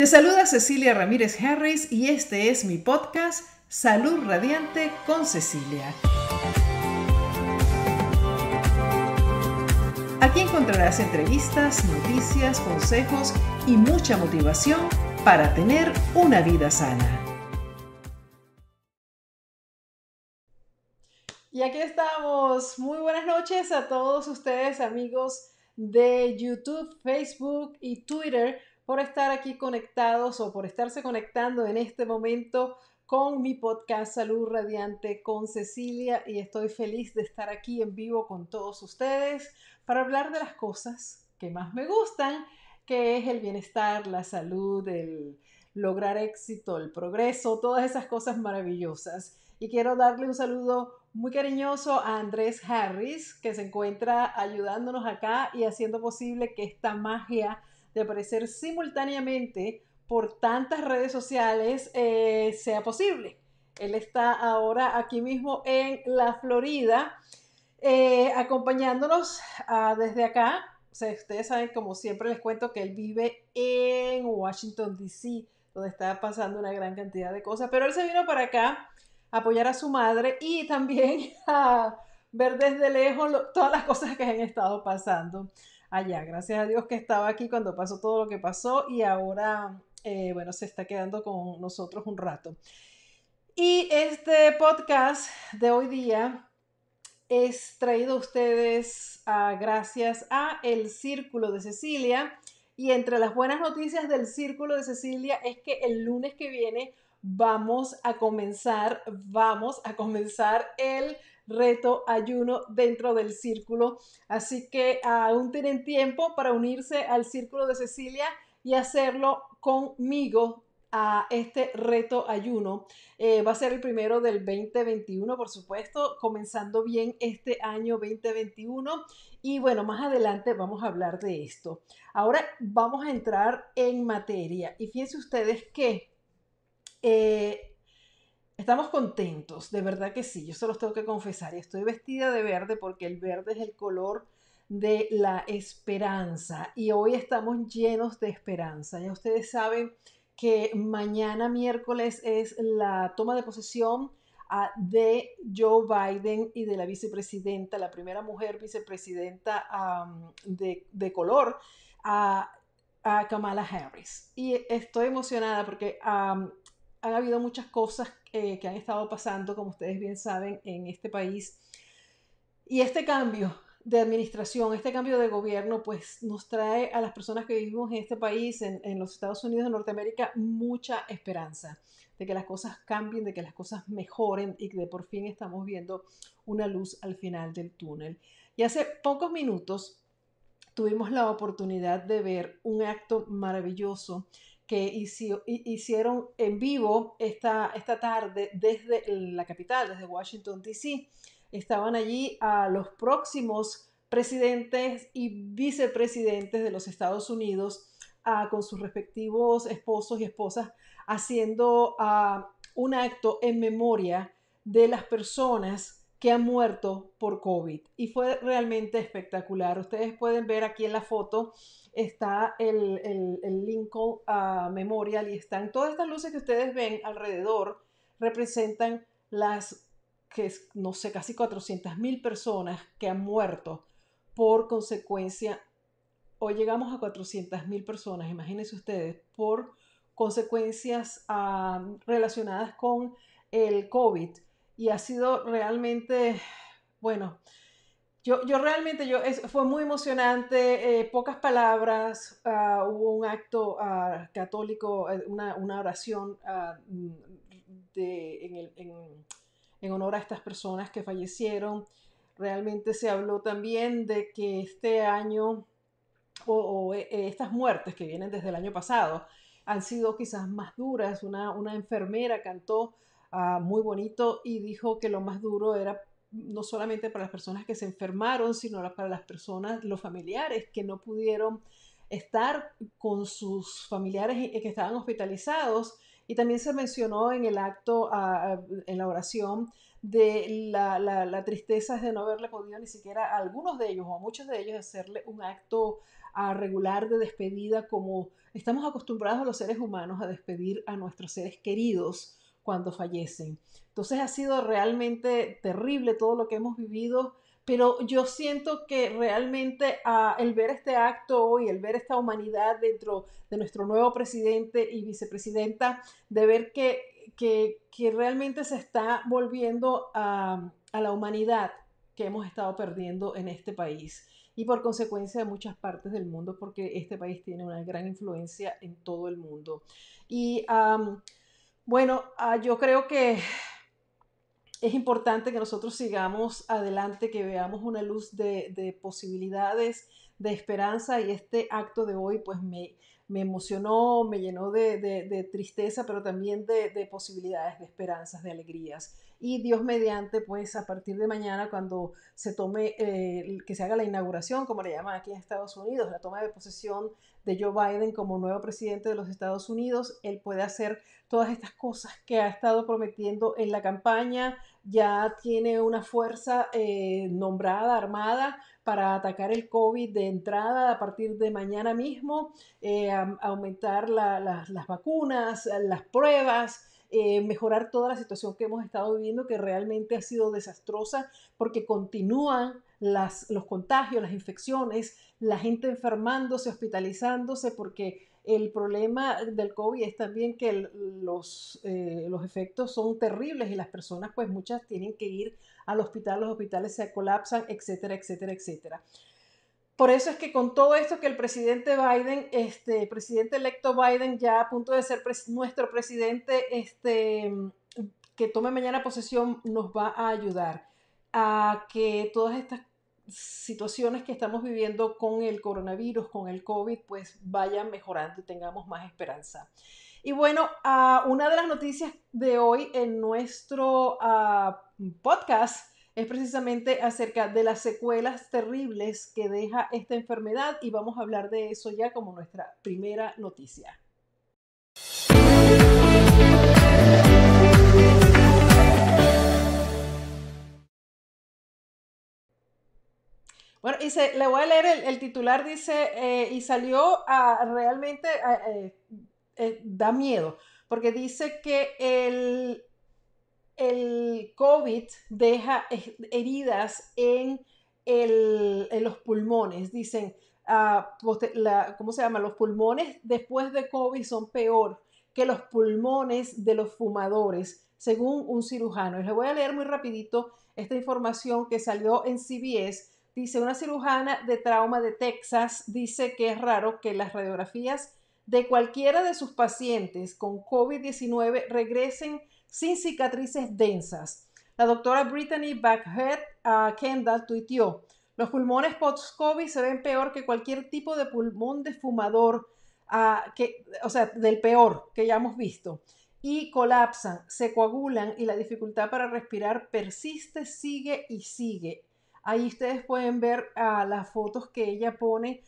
Te saluda Cecilia Ramírez Harris y este es mi podcast Salud Radiante con Cecilia. Aquí encontrarás entrevistas, noticias, consejos y mucha motivación para tener una vida sana. Y aquí estamos. Muy buenas noches a todos ustedes, amigos de YouTube, Facebook y Twitter por estar aquí conectados o por estarse conectando en este momento con mi podcast Salud Radiante con Cecilia y estoy feliz de estar aquí en vivo con todos ustedes para hablar de las cosas que más me gustan, que es el bienestar, la salud, el lograr éxito, el progreso, todas esas cosas maravillosas. Y quiero darle un saludo muy cariñoso a Andrés Harris, que se encuentra ayudándonos acá y haciendo posible que esta magia de aparecer simultáneamente por tantas redes sociales eh, sea posible. Él está ahora aquí mismo en la Florida, eh, acompañándonos ah, desde acá. ustedes saben, como siempre les cuento, que él vive en Washington, D.C., donde está pasando una gran cantidad de cosas, pero él se vino para acá a apoyar a su madre y también a ver desde lejos todas las cosas que han estado pasando allá. Gracias a Dios que estaba aquí cuando pasó todo lo que pasó y ahora, eh, bueno, se está quedando con nosotros un rato. Y este podcast de hoy día es traído a ustedes gracias a el Círculo de Cecilia. Y entre las buenas noticias del Círculo de Cecilia es que el lunes que viene vamos a comenzar, vamos a comenzar el reto ayuno dentro del círculo. Así que aún tienen tiempo para unirse al círculo de Cecilia y hacerlo conmigo a este reto ayuno. Eh, va a ser el primero del 2021, por supuesto, comenzando bien este año 2021. Y bueno, más adelante vamos a hablar de esto. Ahora vamos a entrar en materia. Y fíjense ustedes que eh, Estamos contentos, de verdad que sí, yo se los tengo que confesar. Estoy vestida de verde porque el verde es el color de la esperanza. Y hoy estamos llenos de esperanza. Ya ustedes saben que mañana miércoles es la toma de posesión ah, de Joe Biden y de la vicepresidenta, la primera mujer vicepresidenta de, color, a, Kamala Harris. Y estoy emocionada porque han habido muchas cosas eh, que han estado pasando, como ustedes bien saben, en este país. Y este cambio de administración, este cambio de gobierno, pues nos trae a las personas que vivimos en este país, en, en los Estados Unidos de Norteamérica, mucha esperanza de que las cosas cambien, de que las cosas mejoren y que por fin estamos viendo una luz al final del túnel. Y hace pocos minutos tuvimos la oportunidad de ver un acto maravilloso que hicieron en vivo esta, esta tarde desde la capital, desde Washington, D.C. Estaban allí a los próximos presidentes y vicepresidentes de los Estados Unidos con sus respectivos esposos y esposas haciendo un acto en memoria de las personas que han muerto por COVID. Y fue realmente espectacular. Ustedes pueden ver aquí en la foto está el, el, Lincoln uh, Memorial y están todas estas luces que ustedes ven alrededor, representan las, que no sé, casi 400 mil personas que han muerto por consecuencia, hoy llegamos a 400 mil personas, imagínense ustedes, por consecuencias ah, relacionadas con el COVID. Y ha sido realmente, bueno, yo, yo realmente, yo, fue muy emocionante, eh, pocas palabras, ah, hubo un acto ah, católico, eh, una, una oración ah, en, en, honor a estas personas que fallecieron. Realmente se habló también de que este año, o, eh, estas muertes que vienen desde el año pasado, han sido quizás más duras. Una, una enfermera cantó muy bonito y dijo que lo más duro era no solamente para las personas que se enfermaron, sino para las personas, los familiares que no pudieron estar con sus familiares que estaban hospitalizados. Y también se mencionó en el acto, en la oración, de la, la, tristeza de no haberle podido ni siquiera a algunos de ellos o a muchos de ellos hacerle un acto a regular de despedida como estamos acostumbrados los seres humanos a despedir a nuestros seres queridos cuando fallecen. Entonces ha sido realmente terrible todo lo que hemos vivido, pero yo siento que realmente ah, el ver este acto hoy, el ver esta humanidad dentro de nuestro nuevo presidente y vicepresidenta, de ver que, que, realmente se está volviendo a, a la humanidad que hemos estado perdiendo en este país y por consecuencia de muchas partes del mundo, porque este país tiene una gran influencia en todo el mundo. Y bueno, ah, yo creo que es importante que nosotros sigamos adelante, que veamos una luz de, posibilidades, de esperanza y este acto de hoy pues me, me emocionó, me llenó de, tristeza, pero también de, posibilidades, de esperanzas, de alegrías. Y Dios mediante, pues a partir de mañana, cuando se tome, eh, que se haga la inauguración, como le llaman aquí en Estados Unidos, la toma de posesión de Joe Biden como nuevo presidente de los Estados Unidos, él puede hacer todas estas cosas que ha estado prometiendo en la campaña, ya tiene una fuerza eh, nombrada, armada, para atacar el COVID de entrada a partir de mañana mismo, eh, aumentar las vacunas, las pruebas, eh, mejorar toda la situación que hemos estado viviendo, que realmente ha sido desastrosa porque continúan las, los contagios, las infecciones, la gente enfermándose, hospitalizándose, porque el problema del COVID es también que los, eh, los efectos son terribles y las personas, pues muchas tienen que ir al hospital, los hospitales se colapsan, etcétera, etcétera, etcétera. Por eso es que con todo esto que el presidente Biden, este presidente electo Biden, ya a punto de ser nuestro presidente, este, que tome mañana posesión, nos va a ayudar a que todas estas situaciones que estamos viviendo con el coronavirus, con el COVID, pues vayan mejorando y tengamos más esperanza. Y bueno, uh, una de las noticias de hoy en nuestro uh, podcast es precisamente acerca de las secuelas terribles que deja esta enfermedad y vamos a hablar de eso ya como nuestra primera noticia. Bueno, y se, le voy a leer el, titular, dice, eh, y salió a realmente, eh, eh, da miedo, porque dice que el, el COVID deja heridas en, en los pulmones. Dicen, ah, ¿cómo se llama? Los pulmones después de COVID son peor que los pulmones de los fumadores, según un cirujano. les voy a leer muy rapidito esta información que salió en CBS Dice, una cirujana de trauma de Texas dice que es raro que las radiografías de cualquiera de sus pacientes con COVID-19 regresen sin cicatrices densas. La doctora Brittany Backhead Kendall tuiteó, los pulmones post-COVID se ven peor que cualquier tipo de pulmón de fumador, que, o sea, del peor que ya hemos visto. Y colapsan, se coagulan y la dificultad para respirar persiste, sigue y sigue. Ahí ustedes pueden ver ah, las fotos que ella pone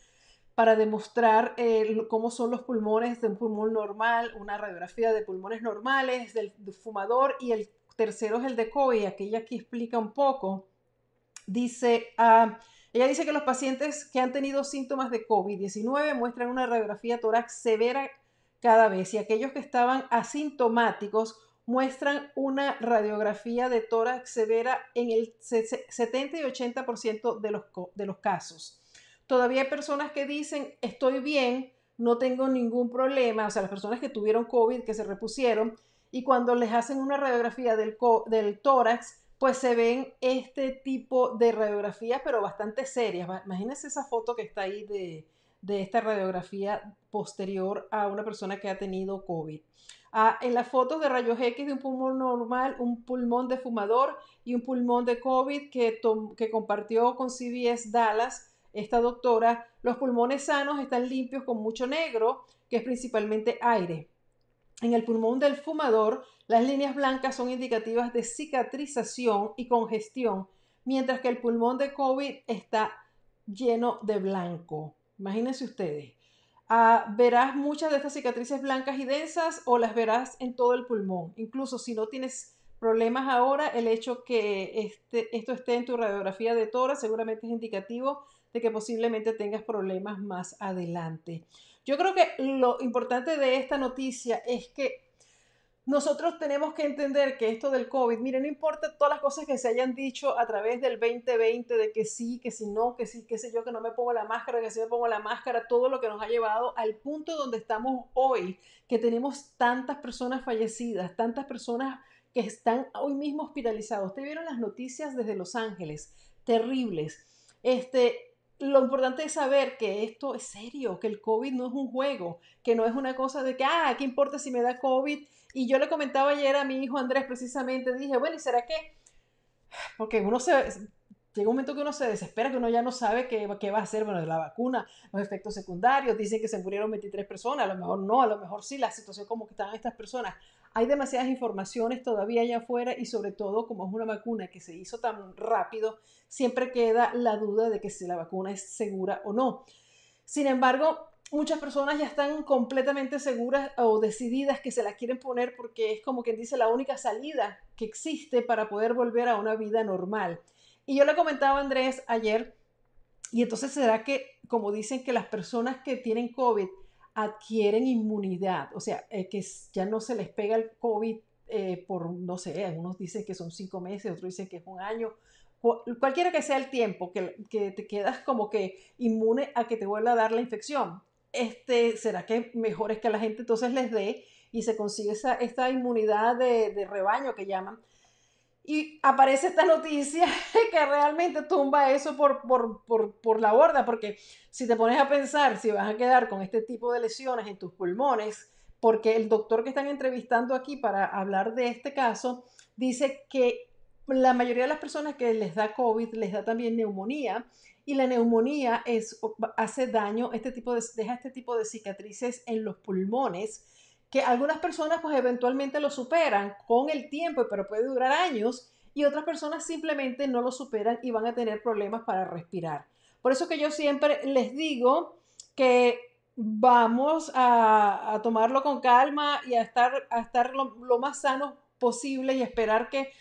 para demostrar eh, cómo son los pulmones de un pulmón normal, una radiografía de pulmones normales del, fumador y el tercero es el de COVID, que ella aquí explica un poco. Dice, ah, ella dice que los pacientes que han tenido síntomas de COVID-19 muestran una radiografía tórax severa cada vez y aquellos que estaban asintomáticos muestran una radiografía de tórax severa en el 70 y 80% de los, de los casos. Todavía hay personas que dicen, estoy bien, no tengo ningún problema, o sea, las personas que tuvieron COVID, que se repusieron, y cuando les hacen una radiografía del, del tórax, pues se ven este tipo de radiografías, pero bastante serias. Imagínense esa foto que está ahí de, de esta radiografía posterior a una persona que ha tenido COVID. Ah, en las fotos de rayos X de un pulmón normal, un pulmón de fumador y un pulmón de COVID que, que compartió con CBS Dallas esta doctora, los pulmones sanos están limpios con mucho negro, que es principalmente aire. En el pulmón del fumador, las líneas blancas son indicativas de cicatrización y congestión, mientras que el pulmón de COVID está lleno de blanco. Imagínense ustedes. Ah, verás muchas de estas cicatrices blancas y densas o las verás en todo el pulmón. Incluso si no tienes problemas ahora, el hecho que este, esto esté en tu radiografía de tórax seguramente es indicativo de que posiblemente tengas problemas más adelante. Yo creo que lo importante de esta noticia es que nosotros tenemos que entender que esto del COVID, miren, no importa todas las cosas que se hayan dicho a través del 2020, de que sí, que si no, que sí, qué sé yo, que no me pongo la máscara, que sí me pongo la máscara, todo lo que nos ha llevado al punto donde estamos hoy, que tenemos tantas personas fallecidas, tantas personas que están hoy mismo hospitalizados. Ustedes vieron las noticias desde Los Ángeles, terribles. Este, lo importante es saber que esto es serio, que el COVID no es un juego, que no es una cosa de que, ah, ¿qué importa si me da COVID? Y yo le comentaba ayer a mi hijo Andrés precisamente, dije, bueno, ¿y será que? Porque uno se, llega un momento que uno se desespera, que uno ya no sabe qué, qué va a hacer, bueno, de la vacuna, los efectos secundarios, dicen que se murieron 23 personas, a lo mejor no, a lo mejor sí, la situación como que están estas personas. Hay demasiadas informaciones todavía allá afuera y sobre todo como es una vacuna que se hizo tan rápido, siempre queda la duda de que si la vacuna es segura o no. Sin embargo, muchas personas ya están completamente seguras o decididas que se la quieren poner porque es como quien dice la única salida que existe para poder volver a una vida normal. Y yo le comentaba a Andrés ayer, y entonces será que, como dicen que las personas que tienen COVID adquieren inmunidad, o sea, eh, que ya no se les pega el COVID eh, por, no sé, algunos dicen que son cinco meses, otros dicen que es un año, cualquiera que sea el tiempo, que, que te quedas como que inmune a que te vuelva a dar la infección este, ¿será que mejor es que la gente entonces les dé y se consigue esa, esta inmunidad de, rebaño que llaman? Y aparece esta noticia que realmente tumba eso por, por, por, por, la borda, porque si te pones a pensar si vas a quedar con este tipo de lesiones en tus pulmones, porque el doctor que están entrevistando aquí para hablar de este caso dice que la mayoría de las personas que les da COVID les da también neumonía y la neumonía es, hace daño, este tipo de, deja este tipo de cicatrices en los pulmones, que algunas personas pues eventualmente lo superan con el tiempo, pero puede durar años, y otras personas simplemente no lo superan y van a tener problemas para respirar. Por eso que yo siempre les digo que vamos a, tomarlo con calma y a estar, a estar lo, lo más sanos posible y esperar que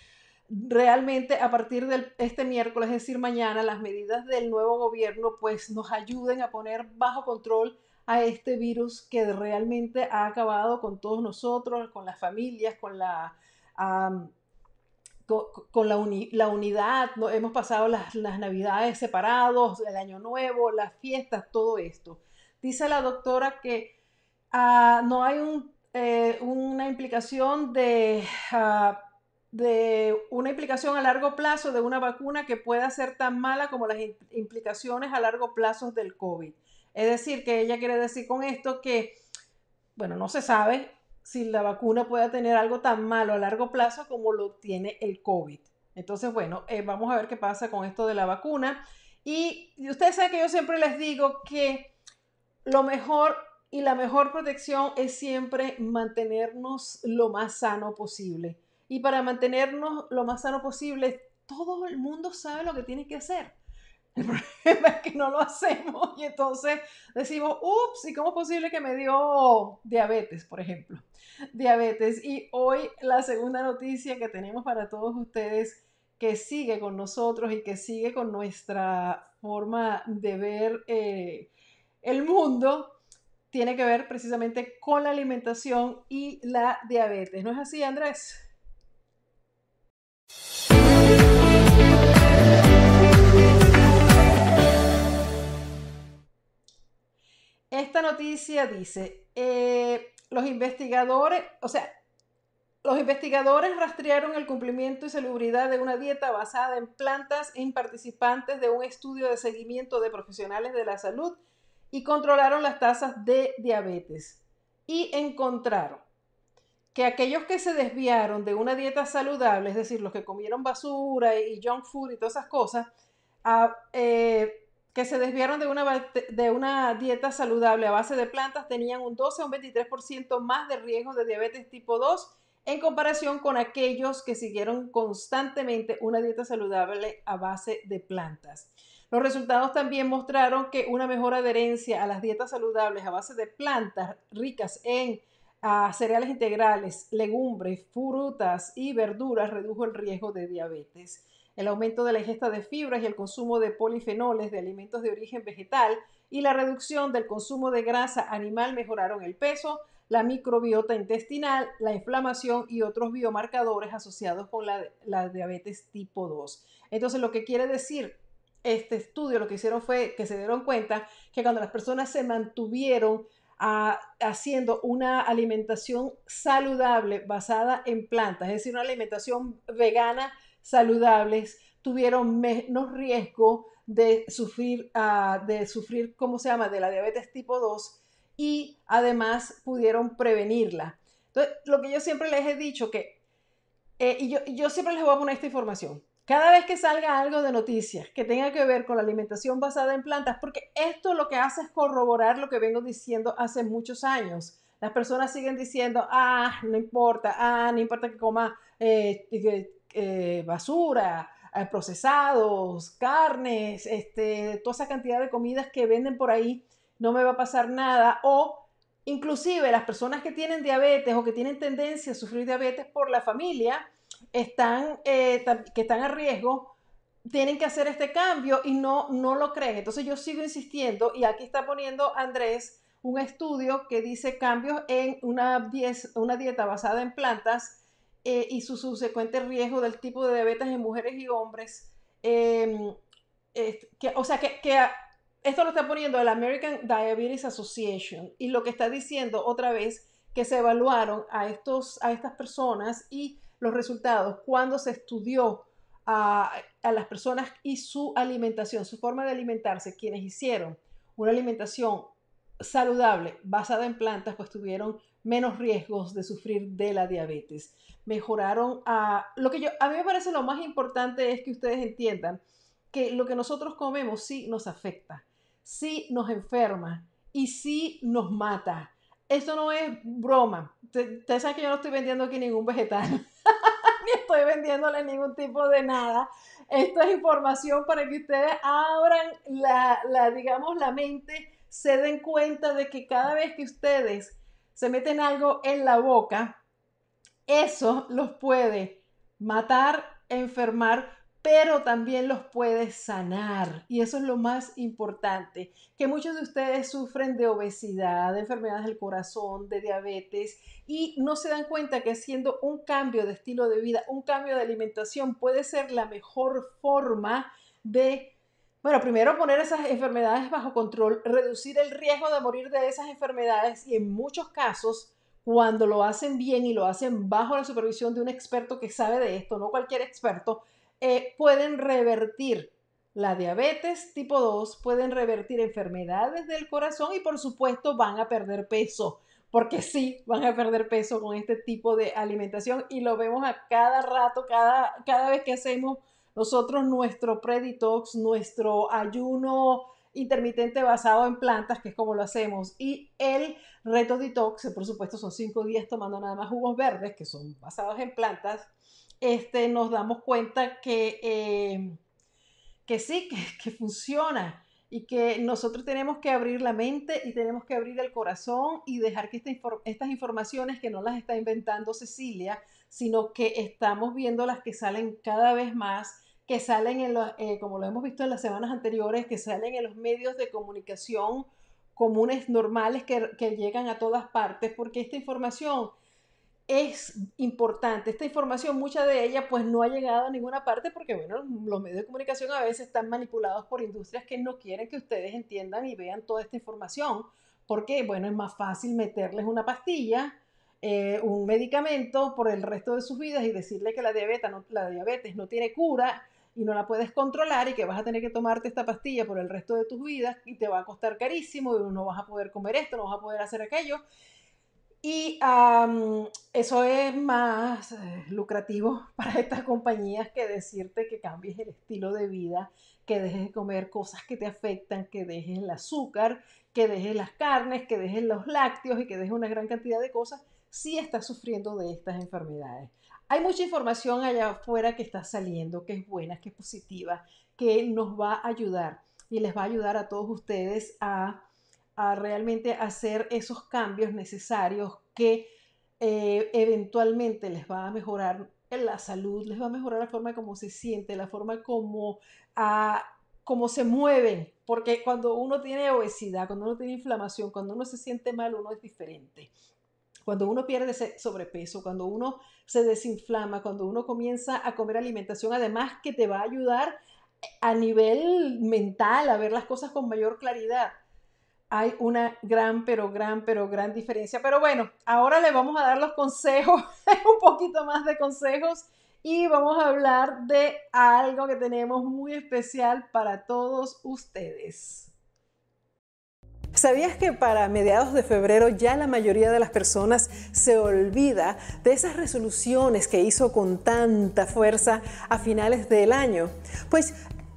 realmente a partir de este miércoles, es decir, mañana, las medidas del nuevo gobierno pues nos ayuden a poner bajo control a este virus que realmente ha acabado con todos nosotros, con las familias, con la, con, la, la, unidad. Hemos pasado las, navidades separados, el año nuevo, las fiestas, todo esto. Dice la doctora que ah, no hay eh, una implicación de... Ah, de una implicación a largo plazo de una vacuna que pueda ser tan mala como las implicaciones a largo plazo del COVID. Es decir, que ella quiere decir con esto que, bueno, no se sabe si la vacuna pueda tener algo tan malo a largo plazo como lo tiene el COVID. Entonces, bueno, eh, vamos a ver qué pasa con esto de la vacuna. Y ustedes saben que yo siempre les digo que lo mejor y la mejor protección es siempre mantenernos lo más sano posible. Y para mantenernos lo más sano posible, todo el mundo sabe lo que tiene que hacer. El problema es que no lo hacemos y entonces decimos, ups, ¿y cómo es posible que me dio diabetes, por ejemplo? Diabetes. Y hoy la segunda noticia que tenemos para todos ustedes que sigue con nosotros y que sigue con nuestra forma de ver eh, el mundo, tiene que ver precisamente con la alimentación y la diabetes. ¿No es así, Andrés? Esta noticia dice, eh, los investigadores, o sea, los investigadores rastrearon el cumplimiento y salubridad de una dieta basada en plantas en participantes de un estudio de seguimiento de profesionales de la salud y controlaron las tasas de diabetes. Y encontraron que aquellos que se desviaron de una dieta saludable, es decir, los que comieron basura y junk food y todas esas cosas, ah, eh, que se desviaron de una, de una dieta saludable a base de plantas tenían un 12 o un 23% más de riesgo de diabetes tipo 2 en comparación con aquellos que siguieron constantemente una dieta saludable a base de plantas. Los resultados también mostraron que una mejor adherencia a las dietas saludables a base de plantas ricas en ah, cereales integrales, legumbres, frutas y verduras redujo el riesgo de diabetes. El aumento de la ingesta de fibras y el consumo de polifenoles de alimentos de origen vegetal y la reducción del consumo de grasa animal mejoraron el peso, la microbiota intestinal, la inflamación y otros biomarcadores asociados con la, diabetes tipo 2. Entonces, lo que quiere decir este estudio, lo que hicieron fue que se dieron cuenta que cuando las personas se mantuvieron haciendo una alimentación saludable basada en plantas, es decir, una alimentación vegana saludable, tuvieron menos riesgo de sufrir, uh, de sufrir, ¿cómo se llama?, de la diabetes tipo 2 y además pudieron prevenirla. Entonces, lo que yo siempre les he dicho que, eh, y yo, yo siempre les voy a poner esta información, cada vez que salga algo de noticias que tenga que ver con la alimentación basada en plantas, porque esto lo que hace es corroborar lo que vengo diciendo hace muchos años. Las personas siguen diciendo, ah, no importa, ah, no importa que coma eh, eh, basura, eh, procesados, carnes, este, toda esa cantidad de comidas que venden por ahí, no me va a pasar nada. O inclusive las personas que tienen diabetes o que tienen tendencia a sufrir diabetes por la familia, están, eh, que están a riesgo tienen que hacer este cambio y no, no lo creen. Entonces yo sigo insistiendo y aquí está poniendo Andrés un estudio que dice cambios en una, una dieta basada en plantas eh, y su subsecuente riesgo del tipo de diabetes en mujeres y hombres. Em, que, o sea, que, que esto lo está poniendo el American Diabetes Association y lo que está diciendo otra vez que se evaluaron a, estos, a estas personas y los resultados cuando se estudió a, las personas y su alimentación, su forma de alimentarse, quienes hicieron una alimentación saludable basada en plantas, pues tuvieron menos riesgos de sufrir de la diabetes. Mejoraron a lo que yo a mí me parece lo más importante es que ustedes entiendan que lo que nosotros comemos sí nos afecta, sí nos enferma y sí nos mata. Esto no es broma. Ustedes saben que yo no estoy vendiendo aquí ningún vegetal, ni estoy vendiéndole ningún tipo de nada. Esto es información para que ustedes abran la, la, digamos, la mente, se den cuenta de que cada vez que ustedes se meten algo en la boca, eso los puede matar, enfermar, pero también los puede sanar. Y eso es lo más importante, que muchos de ustedes sufren de obesidad, de enfermedades del corazón, de diabetes, y no se dan cuenta que haciendo un cambio de estilo de vida, un cambio de alimentación puede ser la mejor forma de, bueno, primero poner esas enfermedades bajo control, reducir el riesgo de morir de esas enfermedades y en muchos casos cuando lo hacen bien y lo hacen bajo la supervisión de un experto que sabe de esto, no cualquier experto, eh, pueden revertir la diabetes tipo 2, pueden revertir enfermedades del corazón y por supuesto van a perder peso, porque sí, van a perder peso con este tipo de alimentación. Y lo vemos a cada rato, cada, cada vez que hacemos nosotros nuestro preditox, nuestro ayuno intermitente basado en plantas, que es como lo hacemos, y el reto detox, por supuesto son cinco días tomando nada más jugos verdes, que son basados en plantas, este, nos damos cuenta que, eh, que sí, que, funciona y que nosotros tenemos que abrir la mente y tenemos que abrir el corazón y dejar que estas informaciones que no las está inventando Cecilia, sino que estamos viendo las que salen cada vez más, que salen en los, eh, como lo hemos visto en las semanas anteriores, que salen en los medios de comunicación comunes normales que, que llegan a todas partes, porque esta información es importante. Esta información, mucha de ella, pues no ha llegado a ninguna parte porque, bueno, los medios de comunicación a veces están manipulados por industrias que no quieren que ustedes entiendan y vean toda esta información, porque, bueno, es más fácil meterles una pastilla, eh, un medicamento por el resto de sus vidas y decirle que la diabetes, no, la diabetes no tiene cura y no la puedes controlar y que vas a tener que tomarte esta pastilla por el resto de tus vidas y te va a costar carísimo y no vas a poder comer esto, no vas a poder hacer aquello. Y eso es más eh, lucrativo para estas compañías que decirte que cambies el estilo de vida, que dejes de comer cosas que te afectan, que dejes el azúcar, que dejes las carnes, que dejes los lácteos y que dejes una gran cantidad de cosas si estás sufriendo de estas enfermedades. Hay mucha información allá afuera que está saliendo, que es buena, que es positiva, que nos va a ayudar y les va a ayudar a todos ustedes a realmente hacer esos cambios necesarios que eh, eventualmente les va a mejorar la salud, les va a mejorar la forma como se siente, la forma como, como se mueven, porque cuando uno tiene obesidad, cuando uno tiene inflamación, cuando uno se siente mal, uno es diferente. Cuando uno pierde ese sobrepeso, cuando uno se desinflama, cuando uno comienza a comer alimentación, además que te va a ayudar a nivel mental a ver las cosas con mayor claridad. Hay una gran, pero gran, pero gran diferencia. Pero bueno, ahora le vamos a dar los consejos, un poquito más de consejos y vamos a hablar de algo que tenemos muy especial para todos ustedes. ¿Sabías que para mediados de febrero ya la mayoría de las personas se olvida de esas resoluciones que hizo con tanta fuerza a finales del año? Pues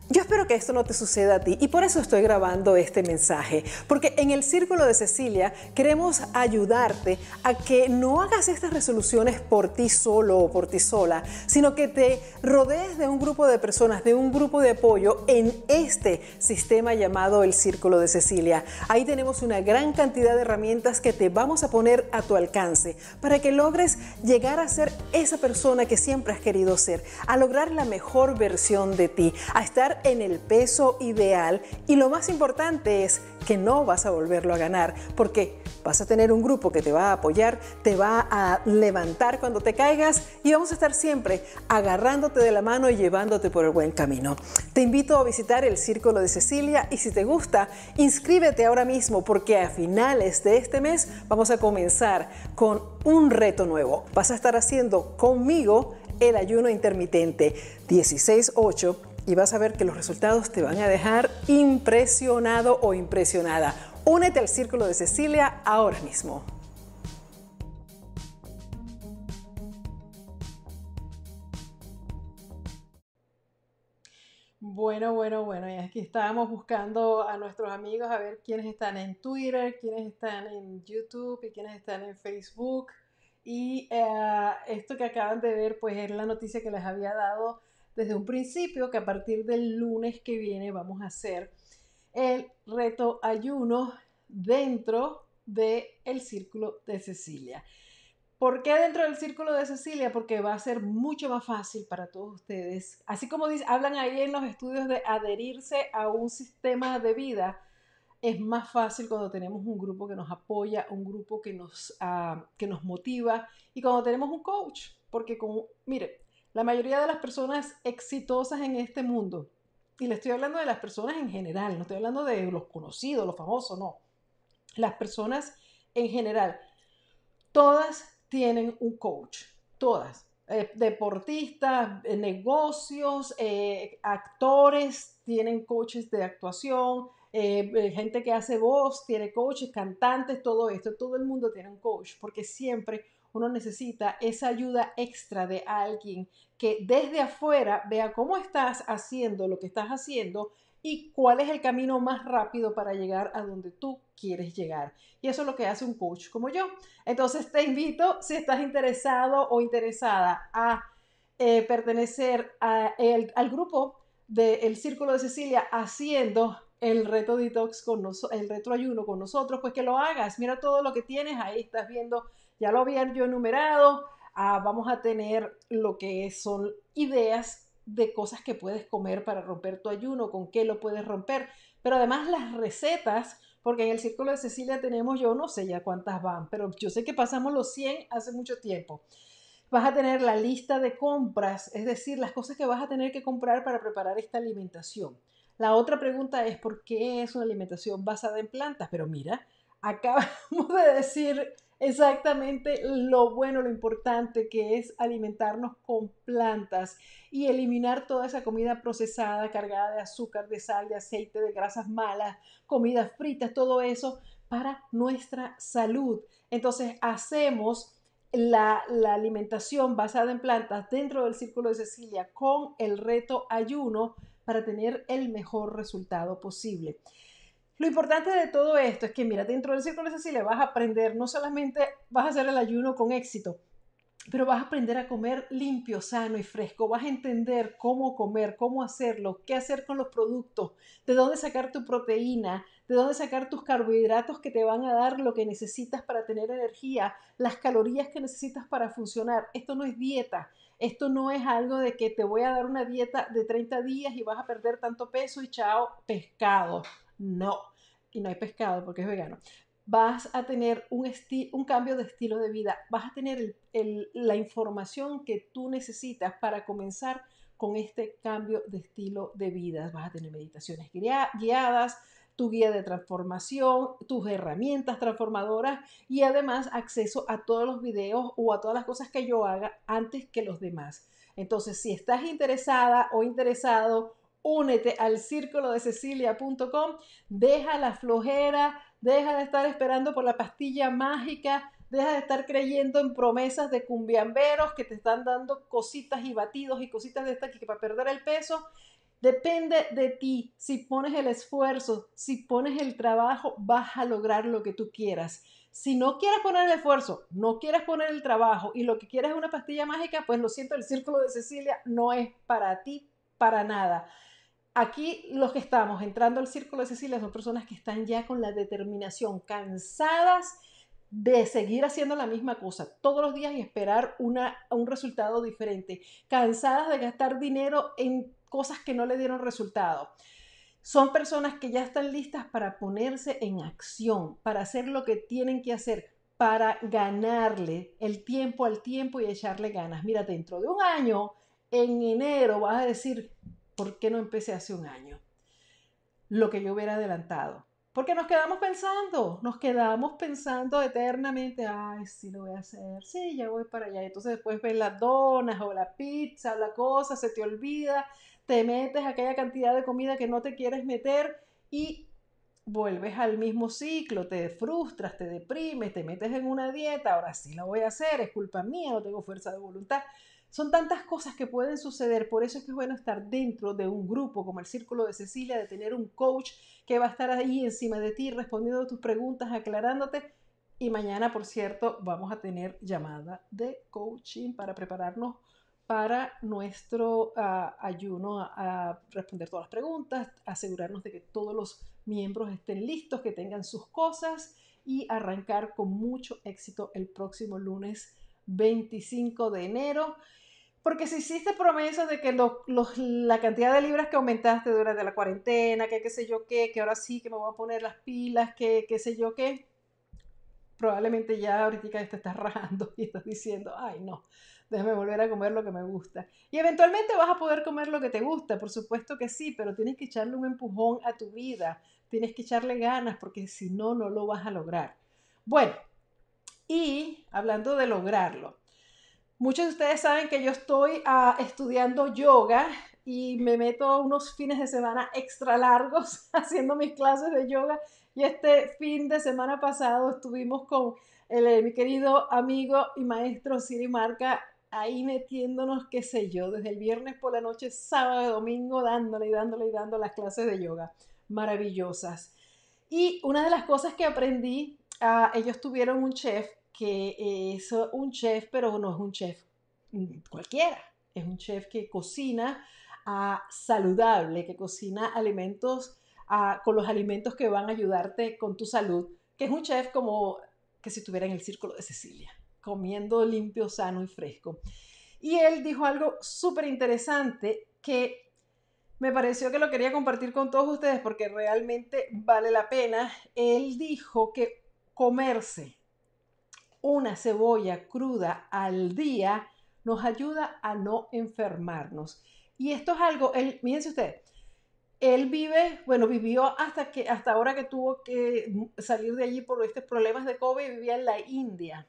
yo espero que esto no te suceda a ti y por eso estoy grabando este mensaje, porque en el Círculo de Cecilia queremos ayudarte a que no hagas estas resoluciones por ti solo o por ti sola, sino que te rodees de un grupo de personas, de un grupo de apoyo en este sistema llamado el Círculo de Cecilia. Ahí tenemos una gran cantidad de herramientas que te vamos a poner a tu alcance para que logres llegar a ser esa persona que siempre has querido ser, a lograr la mejor versión de ti, a estar en el peso ideal y lo más importante es que no vas a volverlo a ganar porque vas a tener un grupo que te va a apoyar, te va a levantar cuando te caigas y vamos a estar siempre agarrándote de la mano y llevándote por el buen camino. Te invito a visitar el Círculo de Cecilia y si te gusta, inscríbete ahora mismo porque a finales de este mes vamos a comenzar con un reto nuevo. Vas a estar haciendo conmigo el ayuno intermitente 16-8 y vas a ver que los resultados te van a dejar impresionado o impresionada. Únete al Círculo de Cecilia ahora mismo. Bueno, bueno, bueno, y aquí estábamos buscando a nuestros amigos a ver quiénes están en Twitter, quiénes están en YouTube y quiénes están en Facebook. Y eh, esto que acaban de ver, pues es la noticia que les había dado desde un principio que a partir del lunes que viene vamos a hacer el reto ayuno dentro del el círculo de Cecilia. ¿Por qué dentro del círculo de Cecilia? Porque va a ser mucho más fácil para todos ustedes. Así como hablan ahí en los estudios de adherirse a un sistema de vida, es más fácil cuando tenemos un grupo que nos apoya, un grupo que nos, ah, que nos motiva y cuando tenemos un coach. Porque, como, mire, la mayoría de las personas exitosas en este mundo, y le estoy hablando de las personas en general, no estoy hablando de los conocidos, los famosos, no. Las personas en general, todas tienen un coach, todas. Eh, deportistas, eh, negocios, eh, actores tienen coaches de actuación, gente que hace voz tiene coaches, cantantes, todo esto, todo el mundo tiene un coach, porque siempre uno necesita esa ayuda extra de alguien que desde afuera vea cómo estás haciendo lo que estás haciendo y cuál es el camino más rápido para llegar a donde tú quieres llegar. Y eso es lo que hace un coach como yo. Entonces te invito, si estás interesado o interesada a eh, pertenecer al grupo del Círculo de Cecilia haciendo el reto detox con nosotros, el reto ayuno con nosotros, pues que lo hagas. Mira todo lo que tienes, ahí estás viendo ya lo había yo enumerado. Ah, vamos a tener lo que son ideas de cosas que puedes comer para romper tu ayuno, con qué lo puedes romper, pero además las recetas, porque en el Círculo de Cecilia tenemos, yo no sé ya cuántas van, pero yo sé que pasamos los 100 hace mucho tiempo. Vas a tener la lista de compras, es decir, las cosas que vas a tener que comprar para preparar esta alimentación. La otra pregunta es, ¿por qué es una alimentación basada en plantas? Pero mira, acabamos de decir exactamente lo bueno, lo importante que es alimentarnos con plantas y eliminar toda esa comida procesada, cargada de azúcar, de sal, de aceite, de grasas malas, comidas fritas, todo eso para nuestra salud. Entonces hacemos la, la, alimentación basada en plantas dentro del círculo de Cecilia con el reto ayuno para tener el mejor resultado posible. Lo importante de todo esto es que, mira, dentro del círculo de Cecilia vas a aprender, no solamente vas a hacer el ayuno con éxito, pero vas a aprender a comer limpio, sano y fresco. Vas a entender cómo comer, cómo hacerlo, qué hacer con los productos, de dónde sacar tu proteína, de dónde sacar tus carbohidratos que te van a dar lo que necesitas para tener energía, las calorías que necesitas para funcionar. Esto no es dieta. Esto no es algo de que te voy a dar una dieta de 30 días y vas a perder tanto peso y chao, pescado. No. Y no hay pescado porque es vegano vas a tener un, un cambio de estilo de vida, vas a tener la información que tú necesitas para comenzar con este cambio de estilo de vida. Vas a tener meditaciones guiadas, tu guía de transformación, tus herramientas transformadoras y además acceso a todos los videos o a todas las cosas que yo haga antes que los demás. Entonces, si estás interesada o interesado, únete al círculo de cecilia.com, deja la flojera, deja de estar esperando por la pastilla mágica, deja de estar creyendo en promesas de cumbiamberos que te están dando cositas y batidos y cositas de estas que para perder el peso. Depende de ti. Si pones el esfuerzo, si pones el trabajo, vas a lograr lo que tú quieras. Si no quieres poner el esfuerzo, no quieres poner el trabajo y lo que quieres es una pastilla mágica, pues lo siento, el círculo de Cecilia no es para ti, para nada. Aquí los que estamos entrando al círculo de Cecilia son personas que están ya con la determinación, cansadas de seguir haciendo la misma cosa todos los días y esperar una, un resultado diferente, cansadas de gastar dinero en cosas que no le dieron resultado. Son personas que ya están listas para ponerse en acción, para hacer lo que tienen que hacer, para ganarle el tiempo al tiempo y echarle ganas. Mira, dentro de un año, en enero, vas a decir, ¿por qué no empecé hace un año? Lo que yo hubiera adelantado. Porque nos quedamos pensando, nos quedamos pensando eternamente, ay, sí lo voy a hacer, sí, ya voy para allá. Entonces después ves las donas o la pizza o la cosa, se te olvida, te metes aquella cantidad de comida que no te quieres meter y vuelves al mismo ciclo, te frustras, te deprimes, te metes en una dieta, ahora sí la voy a hacer, es culpa mía, no tengo fuerza de voluntad. Son tantas cosas que pueden suceder, por eso es que es bueno estar dentro de un grupo como el Círculo de Cecilia, de tener un coach que va a estar ahí encima de ti, respondiendo a tus preguntas, aclarándote. Y mañana, por cierto, vamos a tener llamada de coaching para prepararnos para nuestro ah, ayuno a, responder todas las preguntas, asegurarnos de que todos los miembros estén listos, que tengan sus cosas y arrancar con mucho éxito el próximo lunes 25 de enero. Porque si hiciste promesas de que la cantidad de libras que aumentaste durante la cuarentena, que qué sé yo qué, que ahora sí que me voy a poner las pilas, que qué sé yo qué, probablemente ya ahorita te estás rajando y estás diciendo, ay no, déjame volver a comer lo que me gusta. Y eventualmente vas a poder comer lo que te gusta, por supuesto que sí, pero tienes que echarle un empujón a tu vida, tienes que echarle ganas porque si no, no lo vas a lograr. Bueno, y hablando de lograrlo, Muchos de ustedes saben que yo estoy ah, estudiando yoga y me meto unos fines de semana extra largos haciendo mis clases de yoga. Y este fin de semana pasado estuvimos con el, eh, mi querido amigo y maestro Siri Marca ahí metiéndonos, qué sé yo, desde el viernes por la noche, sábado domingo, dándole y dándole y dando las clases de yoga maravillosas. Y una de las cosas que aprendí, uh, ellos tuvieron un chef que es un chef, pero no es un chef mm, cualquiera, es un chef que cocina ah, saludable, que cocina alimentos ah, con los alimentos que van a ayudarte con tu salud, que es un chef como que si estuviera en el círculo de Cecilia, comiendo limpio, sano y fresco. Y él dijo algo súper interesante que me pareció que lo quería compartir con todos ustedes porque realmente vale la pena. Él dijo que comerse una cebolla cruda al día nos ayuda a no enfermarnos. Y esto es algo, él, fíjense usted, él vive, bueno, vivió hasta que hasta ahora que tuvo que salir de allí por estos problemas de COVID, vivía en la India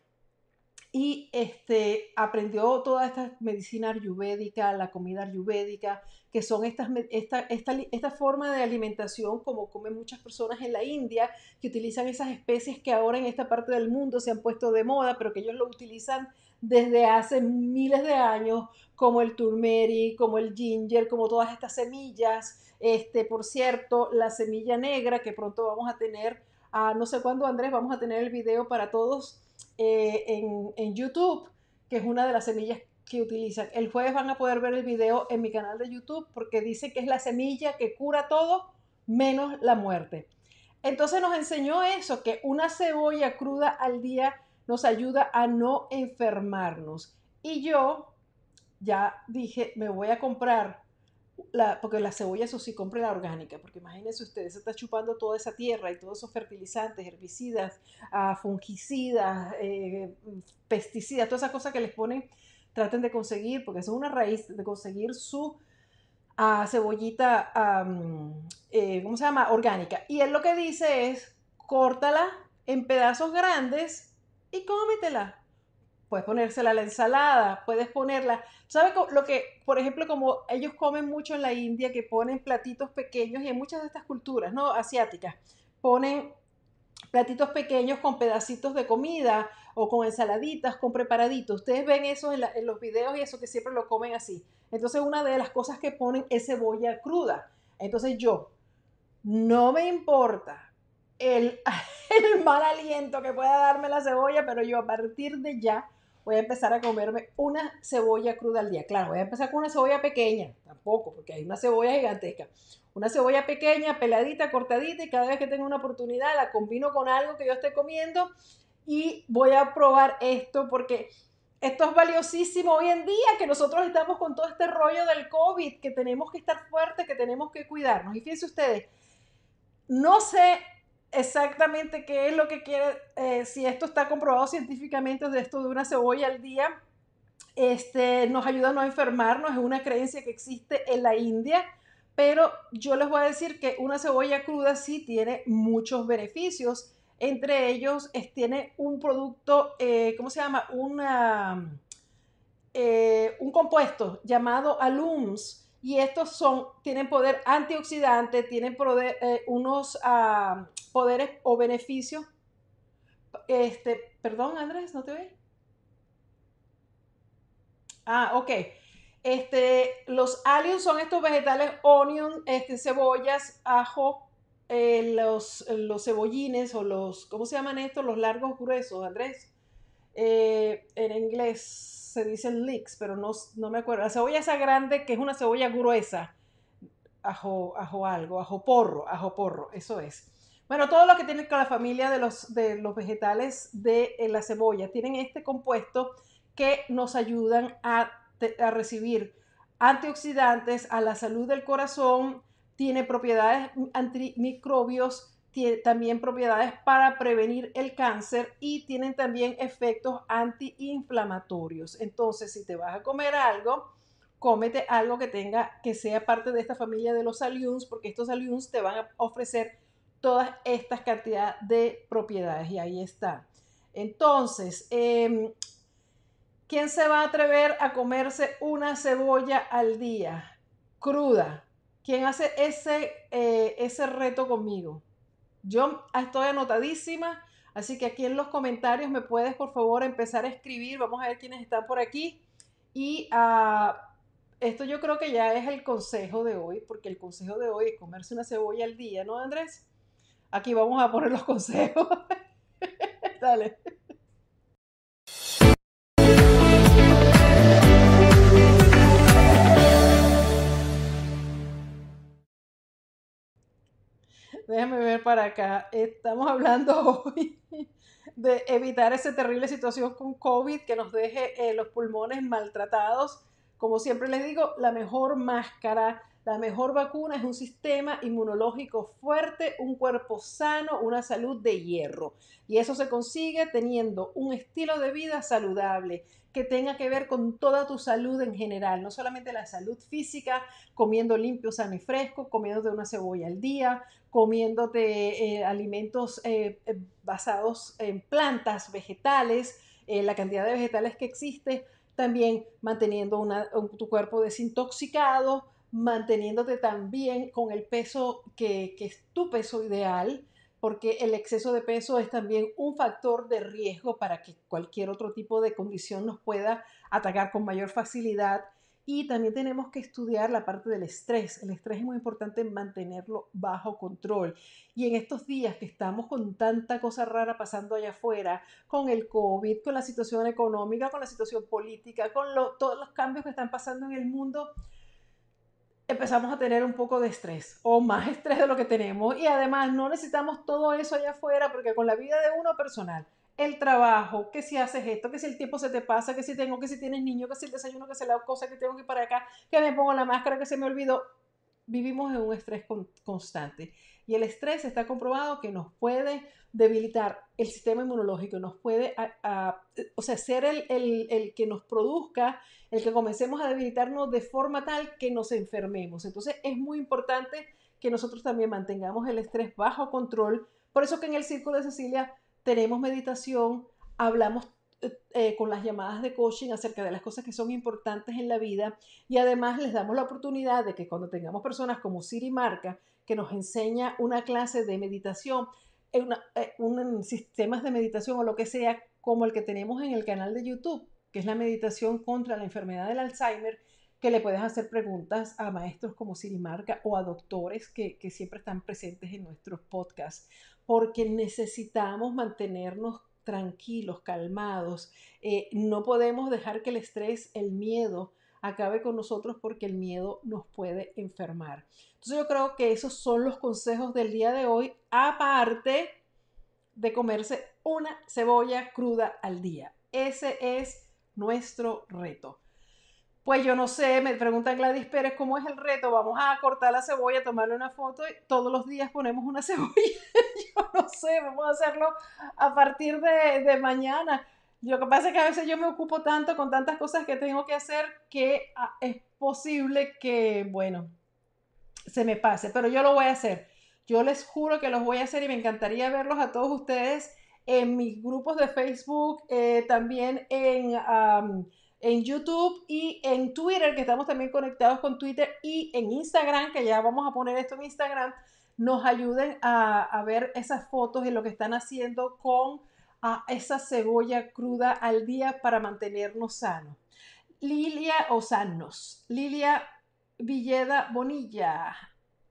y este, aprendió toda esta medicina ayurvédica, la comida ayurvédica, que son estas, esta, esta, esta forma de alimentación como comen muchas personas en la India, que utilizan esas especies que ahora en esta parte del mundo se han puesto de moda, pero que ellos lo utilizan desde hace miles de años, como el turmeric, como el ginger, como todas estas semillas. Este, por cierto, la semilla negra que pronto vamos a tener, no sé cuándo Andrés, vamos a tener el video para todos eh, en, YouTube, que es una de las semillas que utilizan. El jueves van a poder ver el video en mi canal de YouTube porque dice que es la semilla que cura todo menos la muerte. Entonces nos enseñó eso, que una cebolla cruda al día nos ayuda a no enfermarnos. Y yo ya dije, me voy a comprar, la, porque la cebolla, eso sí, compre la orgánica, porque imagínense ustedes, se está chupando toda esa tierra y todos esos fertilizantes, herbicidas, uh, fungicidas, eh, pesticidas, todas esas cosas que les ponen, traten de conseguir, porque eso es una raíz de conseguir su uh, cebollita, eh, ¿cómo se llama? Orgánica. Y él lo que dice es, córtala en pedazos grandes y cómetela puedes ponérsela a la ensalada, puedes ponerla, ¿sabes lo que, por ejemplo, como ellos comen mucho en la India, que ponen platitos pequeños y en muchas de estas culturas, ¿no? Asiáticas, ponen platitos pequeños con pedacitos de comida o con ensaladitas, con preparaditos. Ustedes ven eso en, los videos y eso que siempre lo comen así. Entonces una de las cosas que ponen es cebolla cruda. Entonces yo, no me importa el, el mal aliento que pueda darme la cebolla, pero yo a partir de ya voy a empezar a comerme una cebolla cruda al día. Claro, voy a empezar con una cebolla pequeña, tampoco, porque hay una cebolla gigantesca. Una cebolla pequeña, peladita, cortadita, y cada vez que tengo una oportunidad la combino con algo que yo esté comiendo y voy a probar esto porque esto es valiosísimo hoy en día que nosotros estamos con todo este rollo del COVID, que tenemos que estar fuertes, que tenemos que cuidarnos. Y fíjense ustedes, no sé exactamente qué es lo que quiere, eh, si esto está comprobado científicamente de esto de una cebolla al día, este, nos ayuda a no enfermarnos, es una creencia que existe en la India, pero yo les voy a decir que una cebolla cruda sí tiene muchos beneficios, entre ellos es, tiene un producto, eh, ¿cómo se llama? Una, eh, un compuesto llamado alums, y estos son, tienen poder antioxidante, tienen poder, unos... Ah, poderes o beneficios. Este, perdón, Andrés, ¿no te ve? Ah, ok. Este, los aliens son estos vegetales onion, este, cebollas, ajo, eh, los, los, cebollines o los, ¿cómo se llaman estos? Los largos gruesos, Andrés. Eh, en inglés se dicen leeks, pero no, no, me acuerdo. La cebolla esa grande, que es una cebolla gruesa. Ajo, ajo algo, ajo porro, ajo porro, eso es. Bueno, todo lo que tiene con la familia de los, de los vegetales de eh, la cebolla tienen este compuesto que nos ayudan a, recibir antioxidantes a la salud del corazón, tiene propiedades antimicrobios, también propiedades para prevenir el cáncer y tienen también efectos antiinflamatorios. Entonces, si te vas a comer algo, cómete algo que tenga, que sea parte de esta familia de los aliums, porque estos aliums te van a ofrecer todas estas cantidades de propiedades y ahí está. Entonces, em, ¿quién se va a atrever a comerse una cebolla al día cruda? ¿Quién hace ese, eh, ese reto conmigo? Yo estoy anotadísima, así que aquí en los comentarios me puedes por favor empezar a escribir. Vamos a ver quiénes están por aquí. Y ah, esto yo creo que ya es el consejo de hoy, porque el consejo de hoy es comerse una cebolla al día, ¿no, Andrés? Aquí vamos a poner los consejos. Dale. Déjame ver para acá. Estamos hablando hoy de evitar esa terrible situación con COVID que nos deje eh, los pulmones maltratados. Como siempre les digo, la mejor máscara la mejor vacuna es un sistema inmunológico fuerte, un cuerpo sano, una salud de hierro. Y eso se consigue teniendo un estilo de vida saludable que tenga que ver con toda tu salud en general, no solamente la salud física, comiendo limpio, sano y fresco, comiéndote una cebolla al día, comiéndote eh, alimentos eh, eh, basados en plantas, vegetales, la cantidad de vegetales que existe, también manteniendo tu cuerpo desintoxicado, manteniéndote también con el peso que, es tu peso ideal, porque el exceso de peso es también un factor de riesgo para que cualquier otro tipo de condición nos pueda atacar con mayor facilidad. Y también tenemos que estudiar la parte del estrés. El estrés es muy importante mantenerlo bajo control. Y en estos días que estamos con tanta cosa rara pasando allá afuera, con el COVID, con la situación económica, con la situación política, con todos los cambios que están pasando en el mundo, empezamos a tener un poco de estrés o más estrés de lo que tenemos. Y además no necesitamos todo eso allá afuera porque con la vida de uno personal el trabajo, que si haces esto, que si el tiempo se te pasa, que si tengo, que si tienes niño, que si el desayuno, que si la cosa, que tengo que ir para acá, que me pongo la máscara, que se me olvidó. Vivimos en un estrés constante. Y el estrés está comprobado que nos puede debilitar el sistema inmunológico, nos puede, o sea, ser el, el, que nos produzca, el que comencemos a debilitarnos de forma tal que nos enfermemos. Entonces es muy importante que nosotros también mantengamos el estrés bajo control. Por eso que en el Círculo de Cecilia tenemos meditación, hablamos eh, eh, con las llamadas de coaching acerca de las cosas que son importantes en la vida y además les damos la oportunidad de que cuando tengamos personas como Siri Marca que nos enseña una clase de meditación, una, eh, un, sistemas de meditación o lo que sea como el que tenemos en el canal de YouTube, que es la meditación contra la enfermedad del Alzheimer, que le puedes hacer preguntas a maestros como Siri Marca o a doctores que siempre están presentes en nuestros podcasts porque necesitamos mantenernos tranquilos, calmados. Eh, no podemos dejar que el estrés, el miedo, acabe con nosotros porque el miedo nos puede enfermar. Entonces yo creo que esos son los consejos del día de hoy, aparte de comerse una cebolla cruda al día. Ese es nuestro reto. Pues yo no sé, me pregunta Gladys Pérez cómo es el reto. Vamos a cortar la cebolla, tomarle una foto y todos los días ponemos una cebolla. yo no sé, vamos a hacerlo a partir de, mañana. Lo que pasa es que a veces yo me ocupo tanto con tantas cosas que tengo que hacer que ah, es posible que, bueno, se me pase, pero yo lo voy a hacer. Yo les juro que los voy a hacer y me encantaría verlos a todos ustedes en mis grupos de Facebook, eh, también en en YouTube y en Twitter, que estamos también conectados con Twitter y en Instagram, que ya vamos a poner esto en Instagram, nos ayuden a, ver esas fotos y lo que están haciendo con esa cebolla cruda al día para mantenernos sanos. Lilia o sanos. Lilia Villeda Bonilla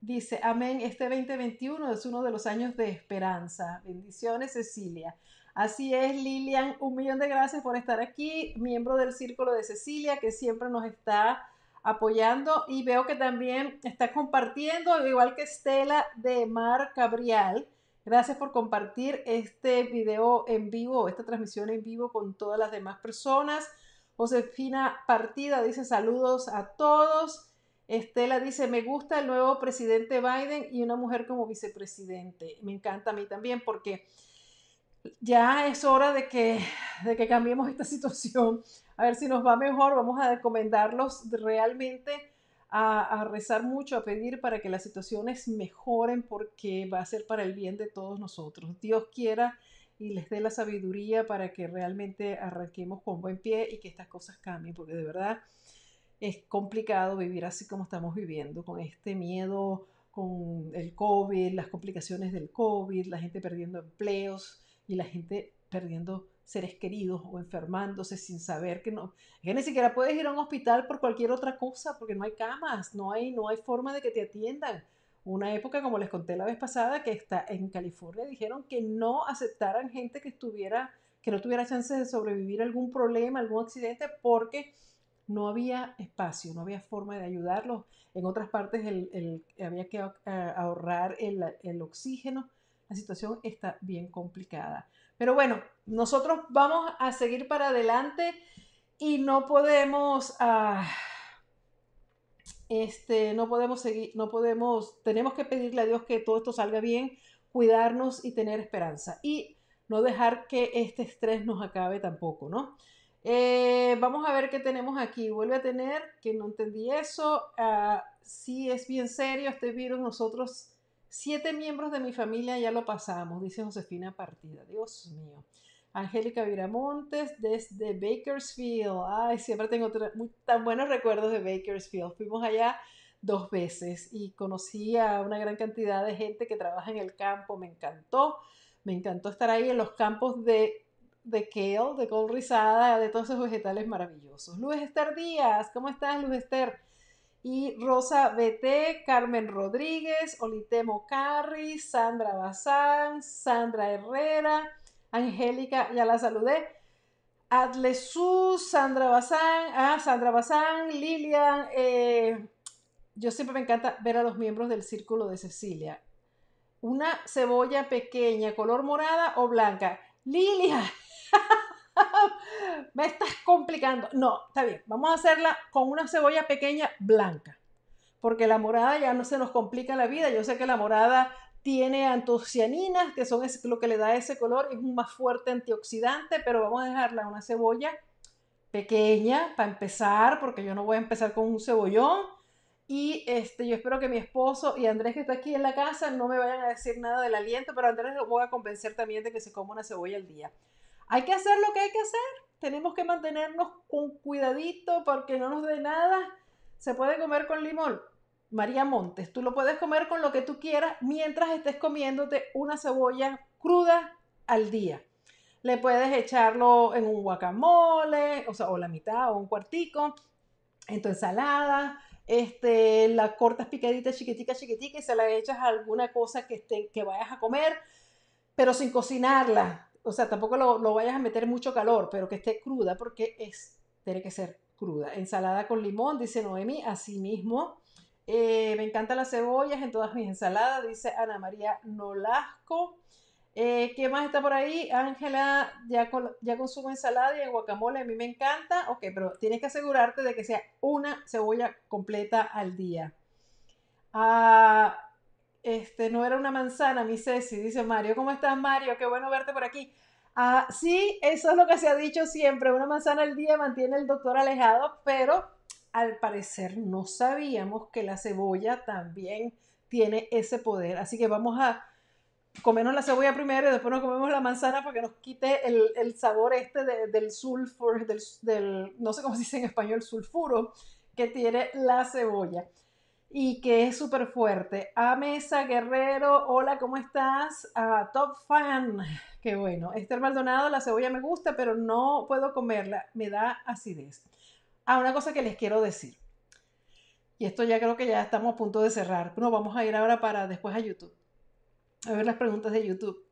dice, amén, este 2021 es uno de los años de esperanza. Bendiciones, Cecilia. Así es, Lilian, un millón de gracias por estar aquí, miembro del Círculo de Cecilia, que siempre nos está apoyando y veo que también está compartiendo, igual que Estela de Mar Cabrial. Gracias por compartir este video en vivo, esta transmisión en vivo con todas las demás personas. Josefina Partida dice saludos a todos. Estela dice, me gusta el nuevo presidente Biden y una mujer como vicepresidente. Me encanta a mí también porque ya es hora de que, de que cambiemos esta situación. A ver si nos va mejor. Vamos a recomendarlos realmente a, a, rezar mucho, a pedir para que las situaciones mejoren porque va a ser para el bien de todos nosotros. Dios quiera y les dé la sabiduría para que realmente arranquemos con buen pie y que estas cosas cambien, porque de verdad es complicado vivir así como estamos viviendo, con este miedo, con el COVID, las complicaciones del COVID, la gente perdiendo empleos y la gente perdiendo seres queridos o enfermándose sin saber que no, que ni siquiera puedes ir a un hospital por cualquier otra cosa porque no hay camas, no hay, no hay forma de que te atiendan. Una época, como les conté la vez pasada, que está en California dijeron que no aceptaran gente que estuviera, que no tuviera chances de sobrevivir a algún problema, algún accidente, porque no había espacio, no había forma de ayudarlos. En otras partes había que eh, ahorrar el oxígeno la situación está bien complicada. Pero bueno, nosotros vamos a seguir para adelante y no podemos, ah, este, no podemos seguir, no podemos, tenemos que pedirle a Dios que todo esto salga bien, cuidarnos y tener esperanza y no dejar que este estrés nos acabe tampoco, ¿no? Eh, vamos a ver qué tenemos aquí. Vuelve a tener, que no entendí eso. Uh, sí, es bien serio este virus. Nosotros Siete miembros de mi familia ya lo pasamos, dice Josefina Partida. Dios mío. Angélica Viramontes desde Bakersfield. Ay, siempre tengo tan buenos recuerdos de Bakersfield. Fuimos allá dos veces y conocí a una gran cantidad de gente que trabaja en el campo. Me encantó. Me encantó estar ahí en los campos de de kale, de col rizada, de todos esos vegetales maravillosos. Luis Esther Díaz, ¿cómo estás, Luis Esther? Y Rosa BT, Carmen Rodríguez, Olitemo Carri, Sandra Bazán, Sandra Herrera, Angélica, ya la saludé. Adlesú, Sandra Bazán, ah, Sandra Bazán, Lilian. Eh, yo siempre me encanta ver a los miembros del Círculo de Cecilia. Una cebolla pequeña, color morada o blanca. Lilian, me estás complicando. No, está bien, vamos a hacerla con una cebolla pequeña blanca. Porque la morada ya no se nos complica la vida. Yo sé que la morada tiene antocianinas, que son lo que le da ese color, es un más fuerte antioxidante, pero vamos a dejarla una cebolla pequeña para empezar, porque yo no voy a empezar con un cebollón. Y este, yo espero que mi esposo y Andrés, que está aquí en la casa, no me vayan a decir nada del aliento, pero Andrés lo voy a convencer también de que se coma una cebolla al día. Hay que hacer lo que hay que hacer. Tenemos que mantenernos con cuidadito porque no nos dé nada. Se puede comer con limón. María Montes, tú lo puedes comer con lo que tú quieras mientras estés comiéndote una cebolla cruda al día. Le puedes echarlo en un guacamole, o sea, o la mitad o un cuartico, en tu ensalada, este, la cortas picadita, chiquitica, chiquitica y se la echas a alguna cosa que, esté, que vayas a comer, pero sin cocinarla. O sea, tampoco lo, lo vayas a meter mucho calor, pero que esté cruda porque es, tiene que ser cruda. Ensalada con limón, dice Noemi, así mismo. Eh, me encantan las cebollas en todas mis ensaladas, dice Ana María Nolasco. Eh, ¿Qué más está por ahí? Ángela, ya, ya consumo ensalada y el guacamole, a mí me encanta. Ok, pero tienes que asegurarte de que sea una cebolla completa al día. Ah, este, no era una manzana, mi Ceci, dice Mario. ¿Cómo estás, Mario? Qué bueno verte por aquí. Ah, sí, eso es lo que se ha dicho siempre. Una manzana al día mantiene el doctor alejado, pero al parecer no sabíamos que la cebolla también tiene ese poder. Así que vamos a comernos la cebolla primero y después nos comemos la manzana para que nos quite el, sabor este del sulfur, del, no sé cómo se dice en español, sulfuro que tiene la cebolla y que es súper fuerte. A Mesa Guerrero, hola, ¿cómo estás? A Top Fan, qué bueno. Esther Maldonado, la cebolla me gusta, pero no puedo comerla, me da acidez. Ah, una cosa que les quiero decir. Y esto ya creo que ya estamos a punto de cerrar. No, vamos a ir ahora para después a YouTube. A ver las preguntas de YouTube.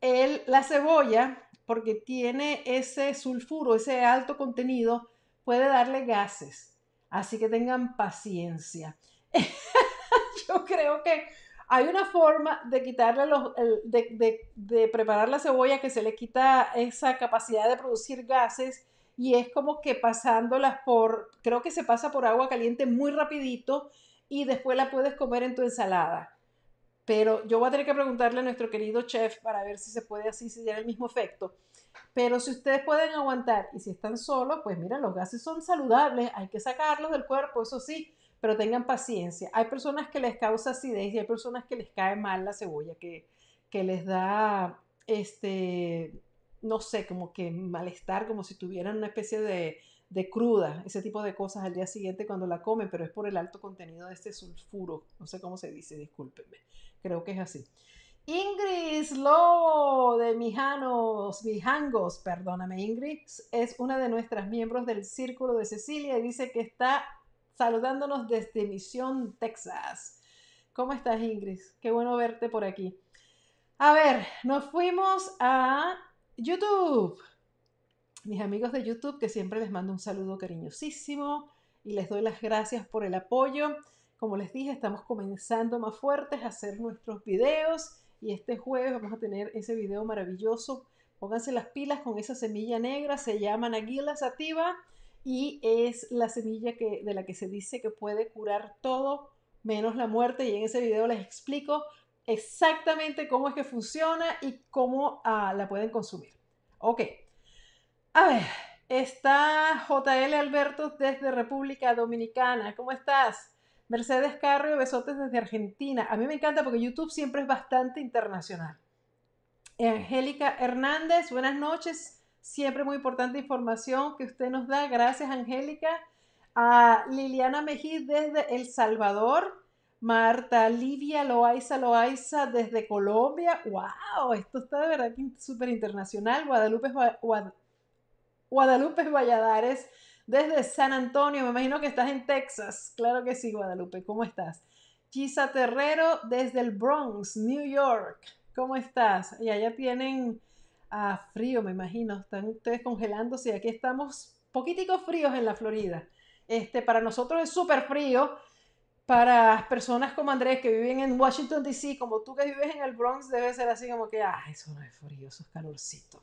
El, la cebolla, porque tiene ese sulfuro, ese alto contenido, puede darle gases. Así que tengan paciencia. Yo creo que hay una forma de quitarle los, de, de preparar la cebolla que se le quita esa capacidad de producir gases y es como que pasándolas por, creo que se pasa por agua caliente muy rapidito y después la puedes comer en tu ensalada. Pero yo voy a tener que preguntarle a nuestro querido chef para ver si se puede así, si tiene el mismo efecto. Pero si ustedes pueden aguantar y si están solos, pues mira, los gases son saludables, hay que sacarlos del cuerpo, eso sí, pero tengan paciencia. Hay personas que les causa acidez y hay personas que les cae mal la cebolla, que, que les da este no sé, como que malestar, como si tuvieran una especie de, cruda, ese tipo de cosas al día siguiente cuando la comen, pero es por el alto contenido de este sulfuro, no sé cómo se dice, discúlpenme, creo que es así. Ingrid Lobo de Mijanos, Mijangos, perdóname, Ingrid es una de nuestras miembros del Círculo de Cecilia y dice que está saludándonos desde Misión, Texas. ¿Cómo estás, Ingrid? Qué bueno verte por aquí. A ver, nos fuimos a YouTube. Mis amigos de YouTube, que siempre les mando un saludo cariñosísimo y les doy las gracias por el apoyo. Como les dije, estamos comenzando más fuertes a hacer nuestros videos y este jueves vamos a tener ese video maravilloso. Pónganse las pilas con esa semilla negra, se llama Naguila sativa y es la semilla que, de la que se dice que puede curar todo menos la muerte y en ese video les explico exactamente cómo es que funciona y cómo ah, la pueden consumir. Ok. A ver, está JL Alberto desde República Dominicana. ¿Cómo estás? Mercedes Carrio, besotes desde Argentina. A mí me encanta porque YouTube siempre es bastante internacional. Angélica Hernández, buenas noches. Siempre muy importante información que usted nos da. Gracias, Angélica. A Liliana Mejí desde El Salvador. Marta Livia Loaiza Loaiza desde Colombia. ¡Wow! Esto está de verdad súper internacional. Guadalupe, Guadalupe Valladares desde San Antonio. Me imagino que estás en Texas. Claro que sí, Guadalupe. ¿Cómo estás? Gisa Terrero desde el Bronx, New York. ¿Cómo estás? Y allá tienen ah, frío, me imagino. Están ustedes congelándose. Aquí estamos poquitico fríos en la Florida. Este, para nosotros es súper frío para personas como Andrés que viven en Washington, D.C., como tú que vives en el Bronx, debe ser así como que, ah, eso no es frío, eso es calorcito.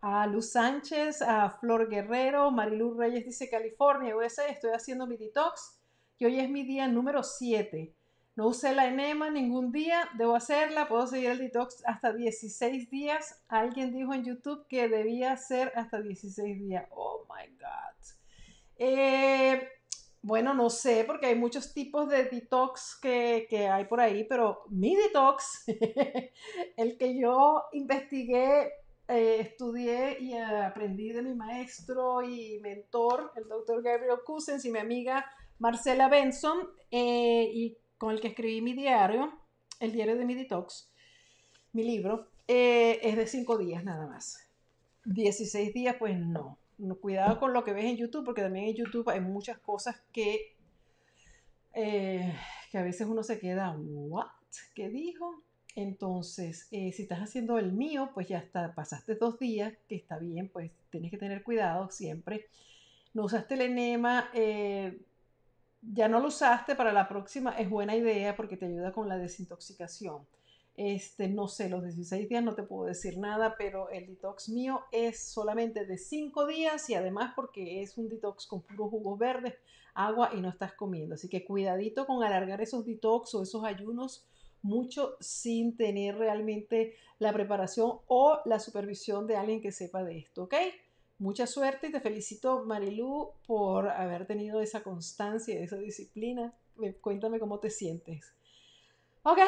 A Luz Sánchez, a Flor Guerrero, Marilu Reyes dice California, USA, estoy haciendo mi detox y hoy es mi día número 7. No usé la enema ningún día, debo hacerla, puedo seguir el detox hasta 16 días. Alguien dijo en YouTube que debía ser hasta 16 días. Oh my God. Eh, bueno, no sé, porque hay muchos tipos de detox que, hay por ahí, pero mi detox, el que yo investigué, eh, estudié y aprendí de mi maestro y mentor, el doctor Gabriel Cousins y mi amiga Marcela Benson, eh, y con el que escribí mi diario, el diario de mi detox, mi libro, eh, es de cinco días nada más. 16 días, pues no cuidado con lo que ves en YouTube, porque también en YouTube hay muchas cosas que, eh, que a veces uno se queda, ¿what? ¿Qué dijo? Entonces, eh, si estás haciendo el mío, pues ya está, pasaste dos días, que está bien, pues tienes que tener cuidado siempre. No usaste el enema, ya no lo usaste, para la próxima es buena idea porque te ayuda con la desintoxicación. Este, no sé, los 16 días no te puedo decir nada, pero el detox mío es solamente de 5 días y además porque es un detox con puros jugos verdes, agua y no estás comiendo. Así que cuidadito con alargar esos detox o esos ayunos mucho sin tener realmente la preparación o la supervisión de alguien que sepa de esto, ¿ok? Mucha suerte y te felicito, Marilu, por haber tenido esa constancia, esa disciplina. Cuéntame cómo te sientes. Ok,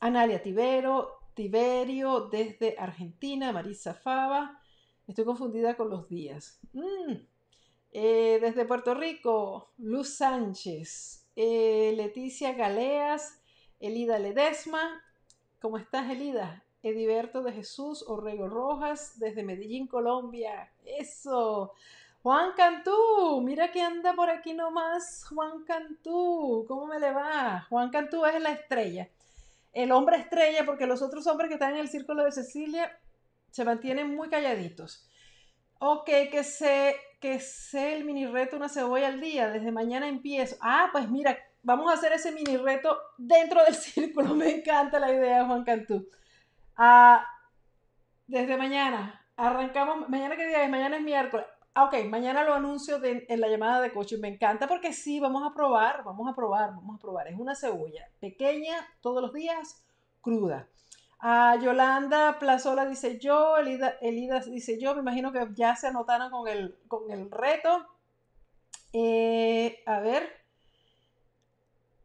Analia Tibero, Tiberio desde Argentina, Marisa Fava. Estoy confundida con los días. Mm. Eh, desde Puerto Rico, Luz Sánchez, eh, Leticia Galeas, Elida Ledesma. ¿Cómo estás, Elida? Ediberto de Jesús Orrego Rojas, desde Medellín, Colombia. Eso. Juan Cantú, mira que anda por aquí nomás. Juan Cantú, ¿cómo me le va? Juan Cantú es la estrella el hombre estrella, porque los otros hombres que están en el círculo de Cecilia se mantienen muy calladitos. Ok, que sé, que sé el mini reto una cebolla al día, desde mañana empiezo. Ah, pues mira, vamos a hacer ese mini reto dentro del círculo. Me encanta la idea, Juan Cantú. Ah, desde mañana, arrancamos, mañana qué día es, mañana es miércoles. Ah, ok, mañana lo anuncio en la llamada de coche. Me encanta porque sí, vamos a probar, vamos a probar, vamos a probar. Es una cebolla pequeña todos los días, cruda. A Yolanda Plazola dice yo, Elida, Elida, dice yo, me imagino que ya se anotaron con el, con el reto. Eh, a ver.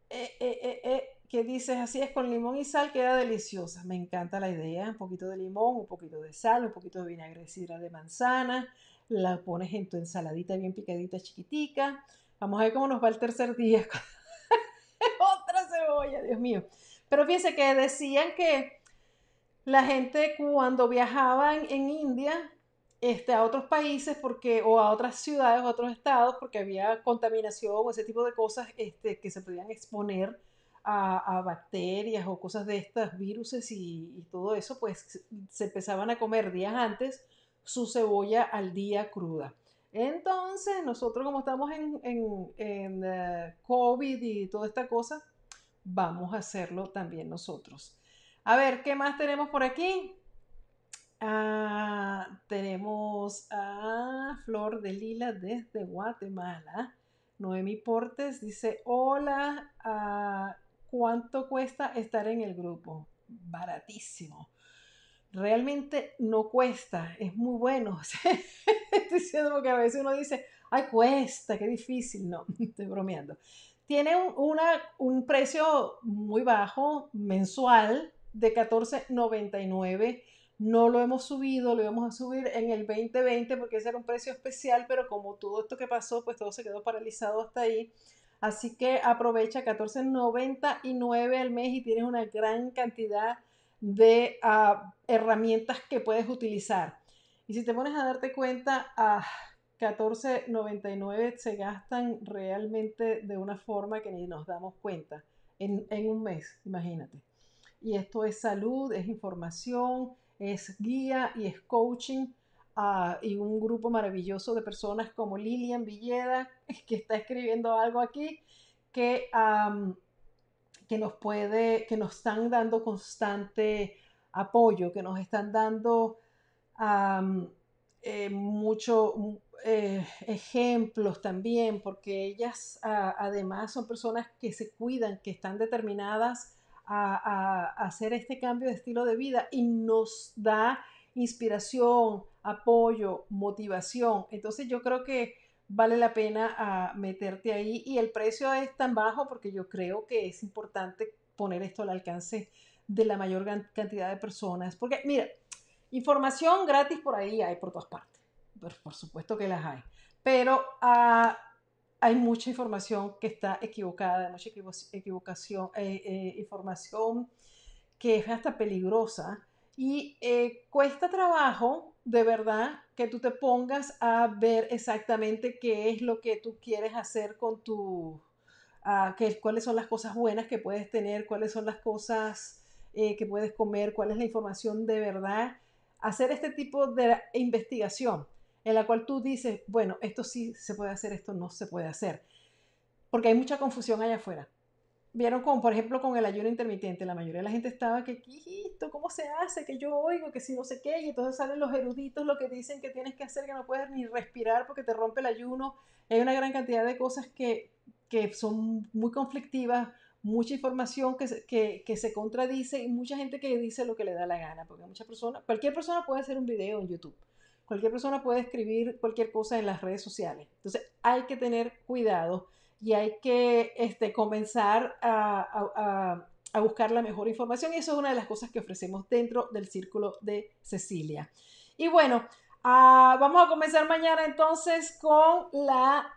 Eh, eh, ¿Qué dices? Así es, con limón y sal queda deliciosa. Me encanta la idea. Un poquito de limón, un poquito de sal, un poquito de vinagre sidra de manzana la pones en tu ensaladita bien picadita, chiquitica. Vamos a ver cómo nos va el tercer día. Otra cebolla, Dios mío. Pero fíjense que decían que la gente cuando viajaban en India este, a otros países porque, o a otras ciudades a otros estados porque había contaminación o ese tipo de cosas este, que se podían exponer a, bacterias o cosas de estas, virus y, todo eso, pues se empezaban a comer días antes su cebolla al día cruda. Entonces, nosotros como estamos en, en, eh, COVID y toda esta cosa, vamos a hacerlo también nosotros. A ver, ¿qué más tenemos por aquí? Ah, tenemos a Flor de Lila desde Guatemala. Noemi Portes dice, hola, ah, ¿cuánto cuesta estar en el grupo? Baratísimo realmente no cuesta, es muy bueno. estoy diciendo porque a veces uno dice, ay, cuesta, qué difícil. No, estoy bromeando. Tiene un, precio muy bajo, mensual, de $14.99. No lo hemos subido, lo íbamos a subir en el 2020 porque ese era un precio especial, pero como todo esto que pasó, pues todo se quedó paralizado hasta ahí. Así que aprovecha 14.99 al mes y tienes una gran cantidad de ah, herramientas que puedes utilizar. Y si te pones a darte cuenta, a 14.99 se gastan realmente de una forma que ni nos damos cuenta en, un mes, imagínate. Y esto es salud, es información, es guía y es coaching. Y un grupo maravilloso de personas como Lilian Villeda, que está escribiendo algo aquí, que que nos puede, que nos están dando constante apoyo, que nos están dando eh, muchos eh, ejemplos también, porque ellas además son personas que se cuidan, que están determinadas a, hacer este cambio de estilo de vida y nos da inspiración, apoyo, motivación. Entonces yo creo que vale la pena ah, meterte ahí y el precio es tan bajo porque yo creo que es importante poner esto al alcance de la mayor cantidad de personas. Porque mira, información gratis por ahí hay por todas partes. Por, supuesto que las hay. Pero ah, hay mucha información que está equivocada, mucha equivocación, eh, eh, información que es hasta peligrosa y eh, cuesta trabajo, de verdad, que tú te pongas a ver exactamente qué es lo que tú quieres hacer con tu, uh, cuáles son las cosas buenas que puedes tener, cuáles son las cosas eh, que puedes comer, cuál es la información de verdad. Hacer este tipo de investigación en la cual tú dices, bueno, esto sí se puede hacer, esto no se puede hacer. Porque hay mucha confusión allá afuera vieron como, por ejemplo, con el ayuno intermitente, la mayoría de la gente estaba que, ¿cómo se hace? Que yo oigo, que si no sé qué, y entonces salen los eruditos lo que dicen que tienes que hacer, que no puedes ni respirar porque te rompe el ayuno. Hay una gran cantidad de cosas que, que son muy conflictivas, mucha información que se, que, que se contradice y mucha gente que dice lo que le da la gana, porque muchas personas, cualquier persona puede hacer un video en YouTube. Cualquier persona puede escribir cualquier cosa en las redes sociales. Entonces hay que tener cuidado y hay que este, comenzar a, buscar la mejor información y eso es una de las cosas que ofrecemos dentro del círculo de Cecilia. Y bueno, ah, vamos a comenzar mañana entonces con la,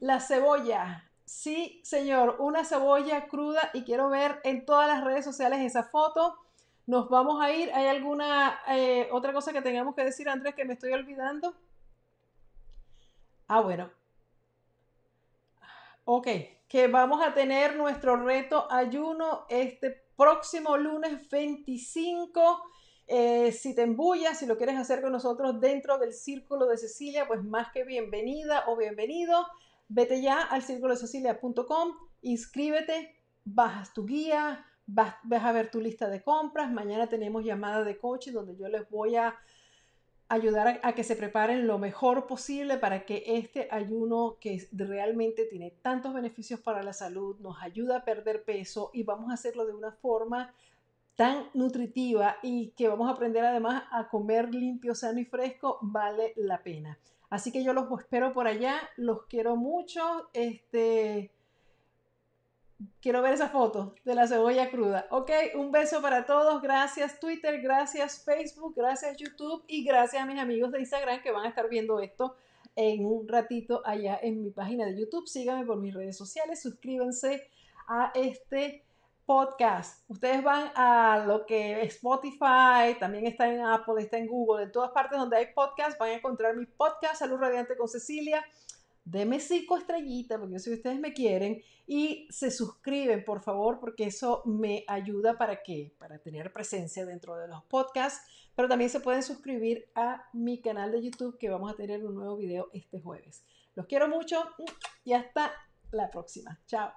la cebolla. Sí, señor, una cebolla cruda y quiero ver en todas las redes sociales esa foto. Nos vamos a ir. ¿Hay alguna eh, otra cosa que tengamos que decir, Andrés, que me estoy olvidando? Ah, bueno, Ok, que vamos a tener nuestro reto ayuno este próximo lunes 25. Eh, si te embullas, si lo quieres hacer con nosotros dentro del Círculo de Cecilia, pues más que bienvenida o bienvenido. Vete ya al círculo de cecilia.com, inscríbete, bajas tu guía, vas, vas a ver tu lista de compras. Mañana tenemos llamada de coaching donde yo les voy a ayudar a, que se preparen lo mejor posible para que este ayuno que realmente tiene tantos beneficios para la salud nos ayuda a perder peso y vamos a hacerlo de una forma tan nutritiva y que vamos a aprender además a comer limpio, sano y fresco, vale la pena. Así que yo los espero por allá, los quiero mucho. Este, Quiero ver esa foto de la cebolla cruda. Ok, un beso para todos. Gracias Twitter, gracias Facebook, gracias YouTube y gracias a mis amigos de Instagram que van a estar viendo esto en un ratito allá en mi página de YouTube. Síganme por mis redes sociales, suscríbanse a este podcast. Ustedes van a lo que es Spotify, también está en Apple, está en Google, en todas partes donde hay podcast, van a encontrar mi podcast Salud Radiante con Cecilia deme cinco estrellitas, porque yo sé que ustedes me quieren, y se suscriben, por favor, porque eso me ayuda para qué? Para tener presencia dentro de los podcasts, pero también se pueden suscribir a mi canal de YouTube, que vamos a tener un nuevo video este jueves. Los quiero mucho y hasta la próxima. Chao.